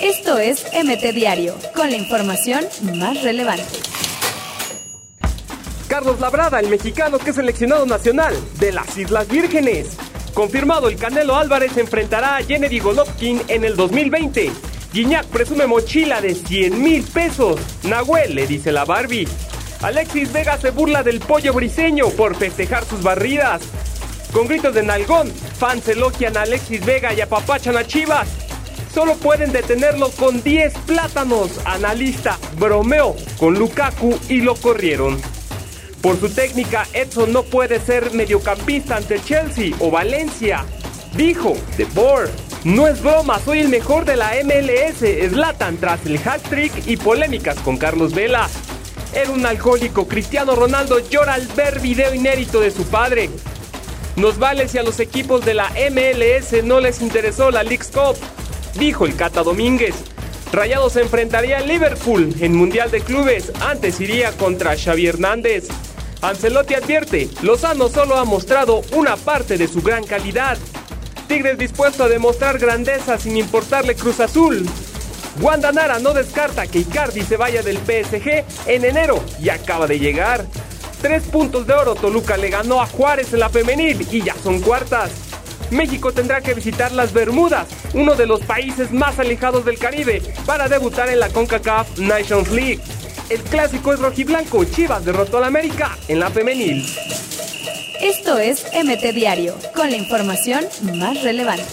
Esto es MT Diario, con la información más relevante. Carlos Labrada, el mexicano que es seleccionado nacional de las Islas Vírgenes. Confirmado, el Canelo Álvarez enfrentará a Gennady Golovkin en el 2020. Guiñac presume mochila de 100 mil pesos. Nahuel le dice la Barbie. Alexis Vega se burla del pollo briseño por festejar sus barridas. Con gritos de nalgón, fans elogian a Alexis Vega y apapachan a Chivas. Solo pueden detenerlo con 10 plátanos. Analista bromeó con Lukaku y lo corrieron. Por su técnica, Edson no puede ser mediocampista ante Chelsea o Valencia. Dijo The Board. No es broma, soy el mejor de la MLS. Slatan tras el hat-trick y polémicas con Carlos Vela. Era un alcohólico. Cristiano Ronaldo llora al ver video inédito de su padre. Nos vale si a los equipos de la MLS no les interesó la League's Cup, dijo el Cata Domínguez. Rayados se enfrentaría a Liverpool en Mundial de Clubes, antes iría contra Xavi Hernández. Ancelotti advierte, Lozano solo ha mostrado una parte de su gran calidad. Tigres dispuesto a demostrar grandeza sin importarle Cruz Azul. Wanda Nara no descarta que Icardi se vaya del PSG en enero y acaba de llegar. Tres puntos de oro Toluca le ganó a Juárez en la femenil y ya son cuartas. México tendrá que visitar las Bermudas, uno de los países más alejados del Caribe, para debutar en la CONCACAF Nations League. El clásico es rojiblanco, Chivas derrotó al América en la femenil. Esto es MT Diario, con la información más relevante.